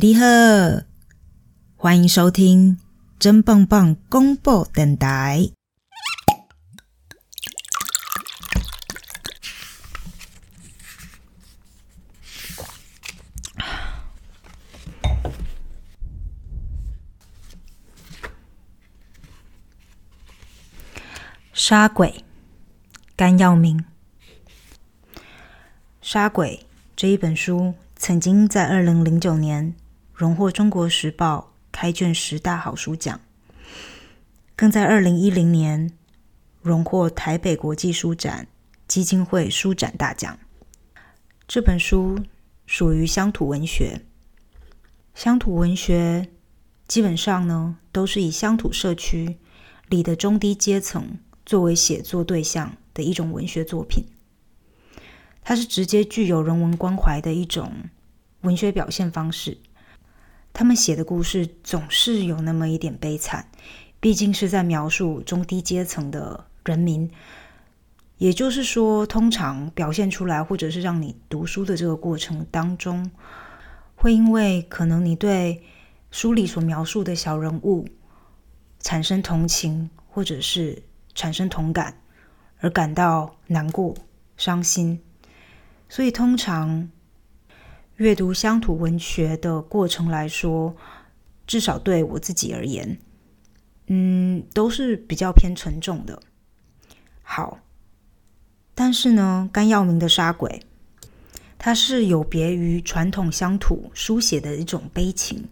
你好，欢迎收听真棒棒公布电台。杀鬼，甘耀明。《杀鬼》这一本书曾经在二零零九年荣获《中国时报》开卷十大好书奖，更在二零一零年荣获台北国际书展基金会书展大奖。这本书属于乡土文学，乡土文学基本上呢都是以乡土社区里的中低阶层。作为写作对象的一种文学作品，它是直接具有人文关怀的一种文学表现方式。他们写的故事总是有那么一点悲惨，毕竟是在描述中低阶层的人民。也就是说，通常表现出来，或者是让你读书的这个过程当中，会因为可能你对书里所描述的小人物产生同情，或者是。产生同感，而感到难过、伤心。所以，通常阅读乡土文学的过程来说，至少对我自己而言，嗯，都是比较偏沉重的。好，但是呢，甘耀明的《杀鬼》，它是有别于传统乡土书写的一种悲情，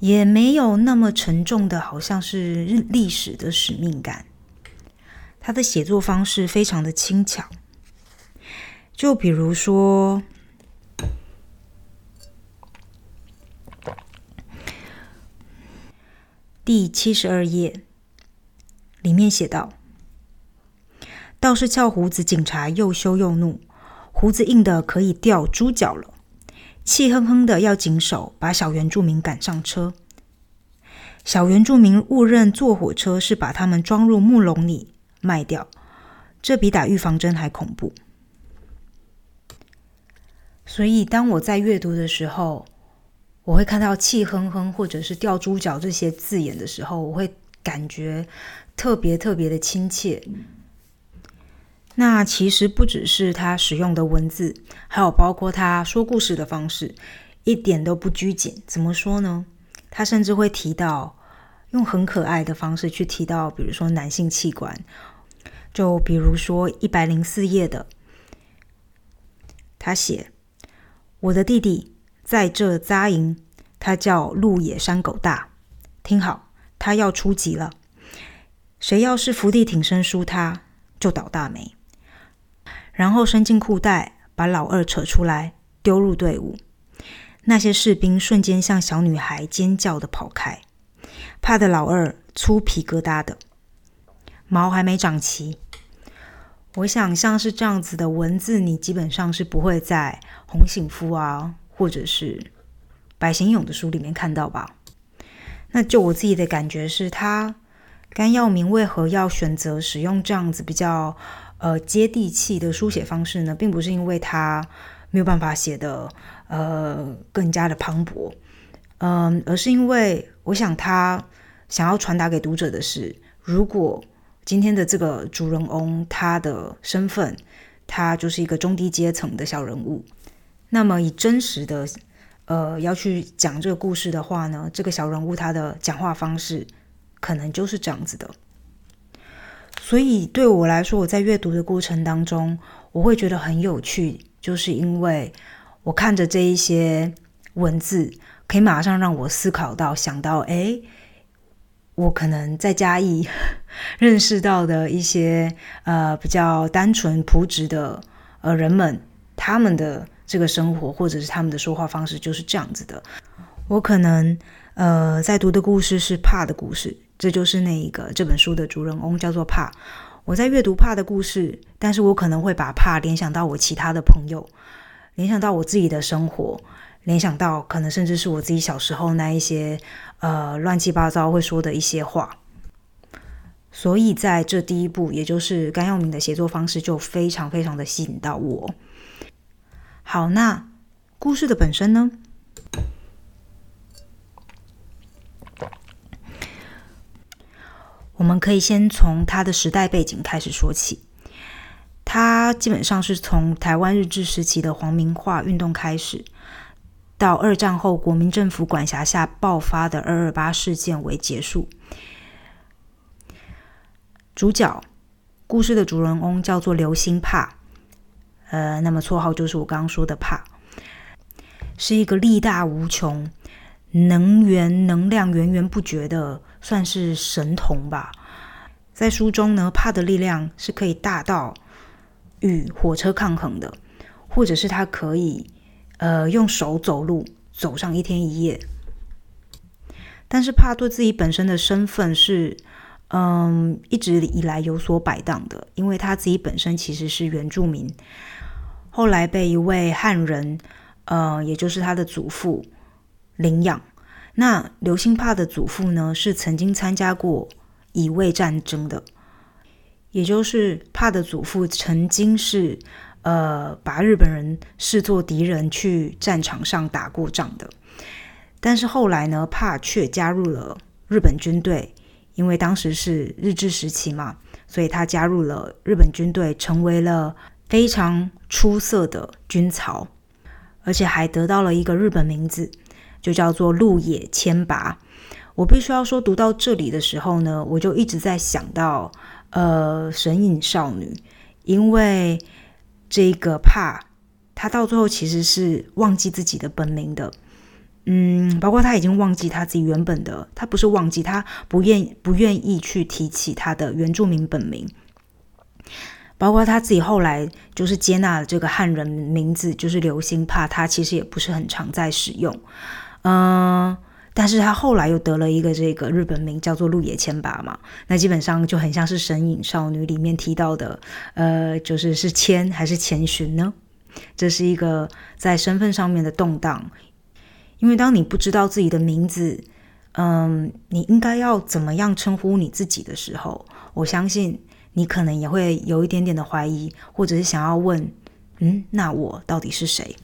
也没有那么沉重的，好像是历史的使命感。他的写作方式非常的轻巧，就比如说第七十二页里面写道：“倒是翘胡子警察又羞又怒，胡子硬的可以掉猪脚了，气哼哼的要紧手把小原住民赶上车。小原住民误认坐火车是把他们装入木笼里。”卖掉，这比打预防针还恐怖。所以，当我在阅读的时候，我会看到“气哼哼”或者是“掉猪脚”这些字眼的时候，我会感觉特别特别的亲切。那其实不只是他使用的文字，还有包括他说故事的方式，一点都不拘谨。怎么说呢？他甚至会提到用很可爱的方式去提到，比如说男性器官。就比如说一百零四页的，他写：“我的弟弟在这扎营，他叫鹿野山狗大。听好，他要出击了。谁要是伏地挺身输他，就倒大霉。然后伸进裤袋，把老二扯出来，丢入队伍。那些士兵瞬间像小女孩尖叫的跑开，怕的老二粗皮疙瘩的，毛还没长齐。”我想像是这样子的文字，你基本上是不会在红醒夫啊，或者是白行勇的书里面看到吧？那就我自己的感觉是，他甘耀明为何要选择使用这样子比较呃接地气的书写方式呢？并不是因为他没有办法写的呃更加的磅礴，嗯，而是因为我想他想要传达给读者的是，如果。今天的这个主人翁，他的身份，他就是一个中低阶层的小人物。那么，以真实的，呃，要去讲这个故事的话呢，这个小人物他的讲话方式，可能就是这样子的。所以，对我来说，我在阅读的过程当中，我会觉得很有趣，就是因为我看着这一些文字，可以马上让我思考到、想到，哎。我可能在嘉义 认识到的一些呃比较单纯朴质的呃人们，他们的这个生活或者是他们的说话方式就是这样子的。我可能呃在读的故事是怕的故事，这就是那一个这本书的主人翁叫做怕。我在阅读怕的故事，但是我可能会把怕联想到我其他的朋友，联想到我自己的生活。联想到可能甚至是我自己小时候那一些呃乱七八糟会说的一些话，所以在这第一步，也就是甘耀明的写作方式就非常非常的吸引到我。好，那故事的本身呢？我们可以先从它的时代背景开始说起。它基本上是从台湾日治时期的皇民化运动开始，到二战后国民政府管辖下爆发的二二八事件为结束。主角故事的主人翁叫做刘兴帕。呃，那么绰号就是我刚刚说的帕，是一个力大无穷、能源能量源源不绝的，算是神童吧。在书中呢，帕的力量是可以大到。与火车抗衡的，或者是他可以呃用手走路走上一天一夜，但是帕对自己本身的身份是嗯一直以来有所摆荡的，因为他自己本身其实是原住民，后来被一位汉人呃也就是他的祖父领养。那刘兴帕的祖父呢是曾经参加过乙未战争的。也就是帕的祖父曾经是，呃，把日本人视作敌人去战场上打过仗的，但是后来呢，帕却加入了日本军队，因为当时是日治时期嘛，所以他加入了日本军队，成为了非常出色的军曹，而且还得到了一个日本名字，就叫做鹿野千拔。我必须要说，读到这里的时候呢，我就一直在想到。呃，神隐少女，因为这个怕他到最后其实是忘记自己的本名的，嗯，包括他已经忘记他自己原本的，他不是忘记，他不愿不愿意去提起他的原住民本名，包括他自己后来就是接纳了这个汉人名字，就是流星怕他其实也不是很常在使用，嗯。但是他后来又得了一个这个日本名，叫做鹿野千拔嘛，那基本上就很像是《神隐少女》里面提到的，呃，就是是千还是千寻呢？这是一个在身份上面的动荡，因为当你不知道自己的名字，嗯，你应该要怎么样称呼你自己的时候，我相信你可能也会有一点点的怀疑，或者是想要问，嗯，那我到底是谁？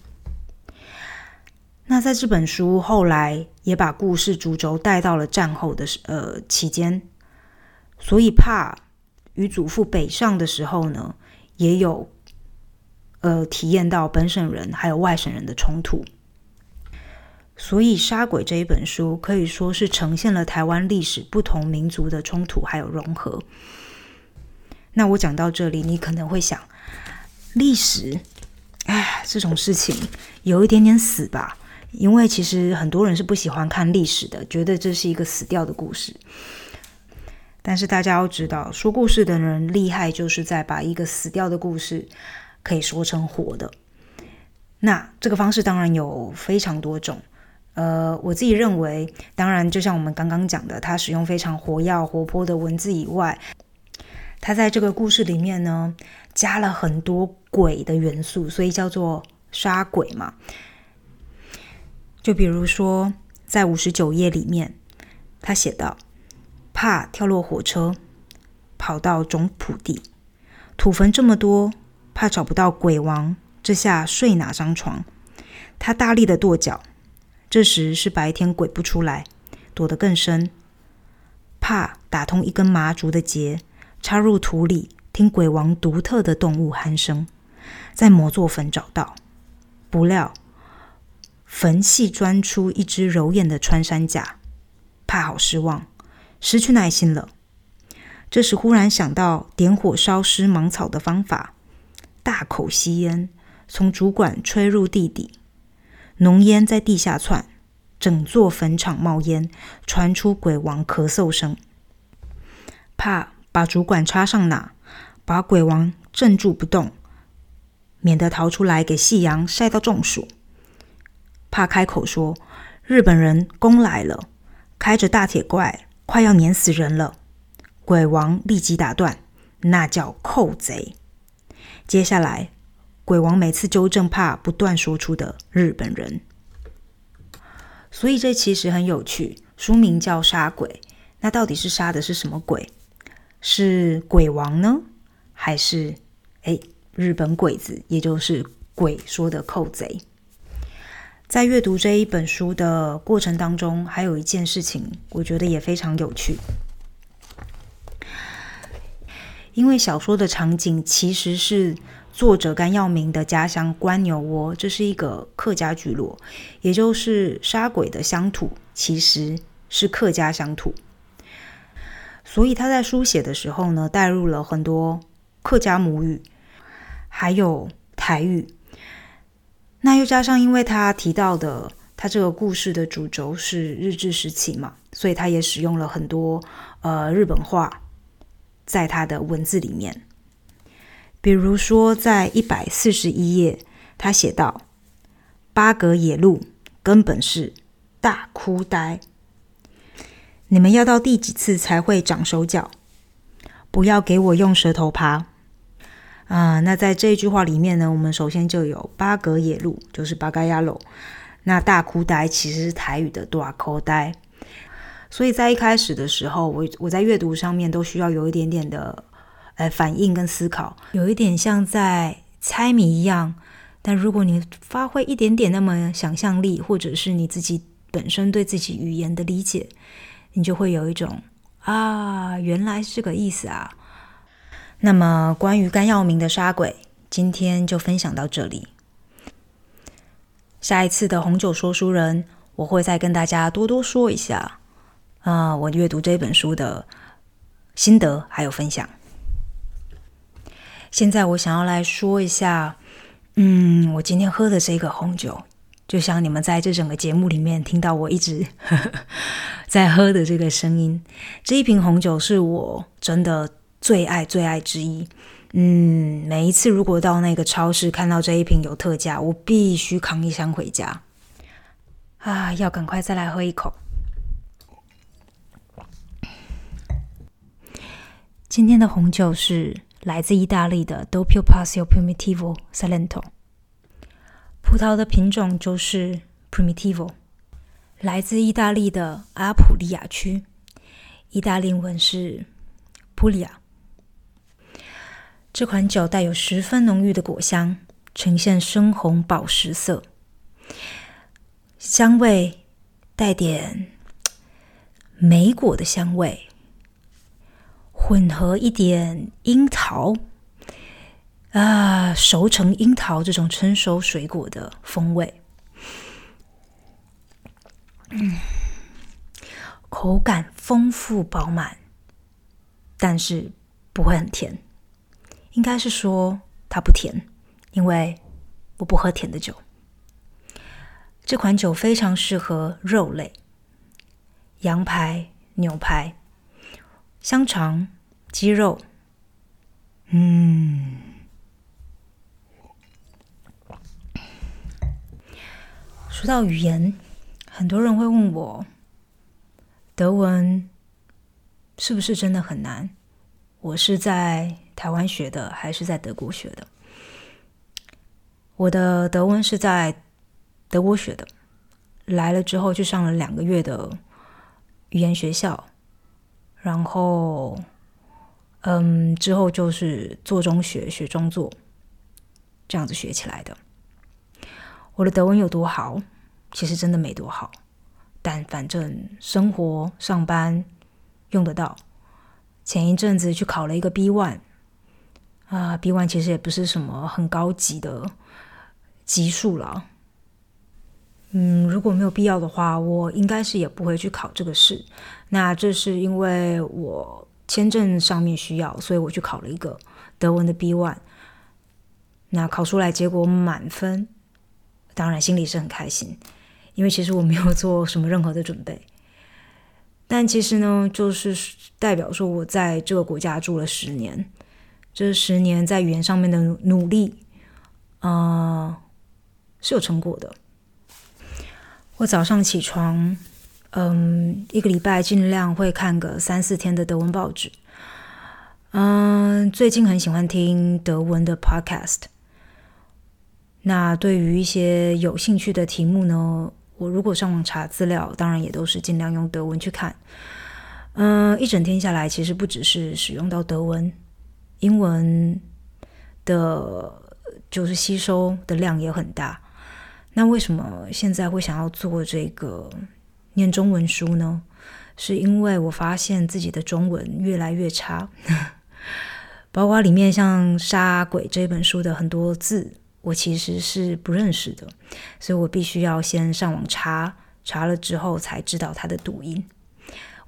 那在这本书后来也把故事主轴带到了战后的呃期间，所以怕与祖父北上的时候呢，也有呃体验到本省人还有外省人的冲突。所以《杀鬼》这一本书可以说是呈现了台湾历史不同民族的冲突还有融合。那我讲到这里，你可能会想，历史，哎，这种事情有一点点死吧。因为其实很多人是不喜欢看历史的，觉得这是一个死掉的故事。但是大家要知道，说故事的人厉害，就是在把一个死掉的故事可以说成活的。那这个方式当然有非常多种。呃，我自己认为，当然就像我们刚刚讲的，他使用非常活跃、活泼的文字以外，他在这个故事里面呢，加了很多鬼的元素，所以叫做杀鬼嘛。就比如说，在五十九页里面，他写道：“怕跳落火车，跑到种土地，土坟这么多，怕找不到鬼王，这下睡哪张床？他大力的跺脚。这时是白天，鬼不出来，躲得更深。怕打通一根麻竹的结，插入土里，听鬼王独特的动物鼾声，在魔座坟找到，不料。”坟隙钻出一只柔艳的穿山甲，怕好失望，失去耐心了。这时忽然想到点火烧尸芒草的方法，大口吸烟，从主管吹入地底，浓烟在地下窜，整座坟场冒烟，传出鬼王咳嗽声。怕把主管插上哪，把鬼王镇住不动，免得逃出来给夕阳晒到中暑。怕开口说：“日本人攻来了，开着大铁怪，快要碾死人了。”鬼王立即打断：“那叫寇贼。”接下来，鬼王每次纠正怕不断说出的日本人。所以这其实很有趣。书名叫《杀鬼》，那到底是杀的是什么鬼？是鬼王呢，还是哎日本鬼子，也就是鬼说的寇贼？在阅读这一本书的过程当中，还有一件事情，我觉得也非常有趣。因为小说的场景其实是作者甘耀明的家乡关牛窝，这是一个客家聚落，也就是杀鬼的乡土其实是客家乡土，所以他在书写的时候呢，带入了很多客家母语，还有台语。那又加上，因为他提到的，他这个故事的主轴是日治时期嘛，所以他也使用了很多呃日本话在他的文字里面。比如说，在一百四十一页，他写道：“八格野路根本是大哭呆，你们要到第几次才会长手脚？不要给我用舌头爬。”啊，那在这句话里面呢，我们首先就有八格野路，就是八嘎亚路。那大哭呆其实是台语的大口呆，所以在一开始的时候，我我在阅读上面都需要有一点点的来反应跟思考，有一点像在猜谜一样。但如果你发挥一点点那么想象力，或者是你自己本身对自己语言的理解，你就会有一种啊，原来是这个意思啊。那么，关于甘耀明的杀鬼，今天就分享到这里。下一次的红酒说书人，我会再跟大家多多说一下啊，我阅读这本书的心得还有分享。现在我想要来说一下，嗯，我今天喝的这个红酒，就像你们在这整个节目里面听到我一直 在喝的这个声音，这一瓶红酒是我真的。最爱最爱之一，嗯，每一次如果到那个超市看到这一瓶有特价，我必须扛一箱回家。啊，要赶快再来喝一口。今天的红酒是来自意大利的 Doppio Passio Primitivo Salento，葡萄的品种就是 Primitivo，来自意大利的阿普利亚区，意大利文是 Puglia。这款酒带有十分浓郁的果香，呈现深红宝石色，香味带点梅果的香味，混合一点樱桃啊，熟成樱桃这种成熟水果的风味，嗯，口感丰富饱满，但是不会很甜。应该是说它不甜，因为我不喝甜的酒。这款酒非常适合肉类，羊排、牛排、香肠、鸡肉。嗯，说到语言，很多人会问我，德文是不是真的很难？我是在。台湾学的还是在德国学的？我的德文是在德国学的，来了之后就上了两个月的语言学校，然后，嗯，之后就是做中学，学中做，这样子学起来的。我的德文有多好？其实真的没多好，但反正生活上班用得到。前一阵子去考了一个 B one。啊，B one 其实也不是什么很高级的级数了。嗯，如果没有必要的话，我应该是也不会去考这个试。那这是因为我签证上面需要，所以我去考了一个德文的 B one。那考出来结果满分，当然心里是很开心，因为其实我没有做什么任何的准备。但其实呢，就是代表说我在这个国家住了十年。这十年在语言上面的努力，啊，是有成果的。我早上起床，嗯，一个礼拜尽量会看个三四天的德文报纸。嗯，最近很喜欢听德文的 podcast。那对于一些有兴趣的题目呢，我如果上网查资料，当然也都是尽量用德文去看。嗯，一整天下来，其实不只是使用到德文。英文的，就是吸收的量也很大。那为什么现在会想要做这个念中文书呢？是因为我发现自己的中文越来越差。包括里面像《杀鬼》这本书的很多字，我其实是不认识的，所以我必须要先上网查，查了之后才知道它的读音。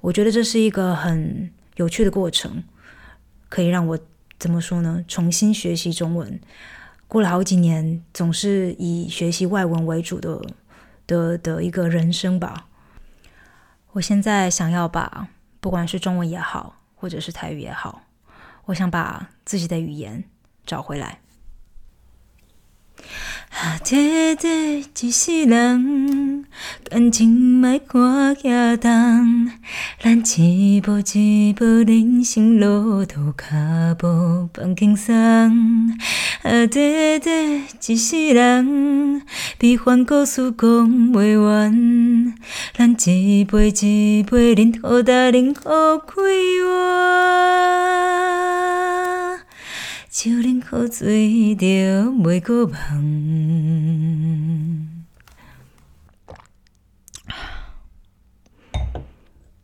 我觉得这是一个很有趣的过程，可以让我怎么说呢？重新学习中文。过了好几年，总是以学习外文为主的的的一个人生吧。我现在想要把，不管是中文也好，或者是台语也好，我想把自己的语言找回来。啊，短短一世人，感情莫看遐重，咱一步一步人生路途，脚步放轻松。啊，短短一世人，悲欢故事讲袂完，咱一杯一杯饮，好大饮好快活。酒啉好醉，就袂搁梦。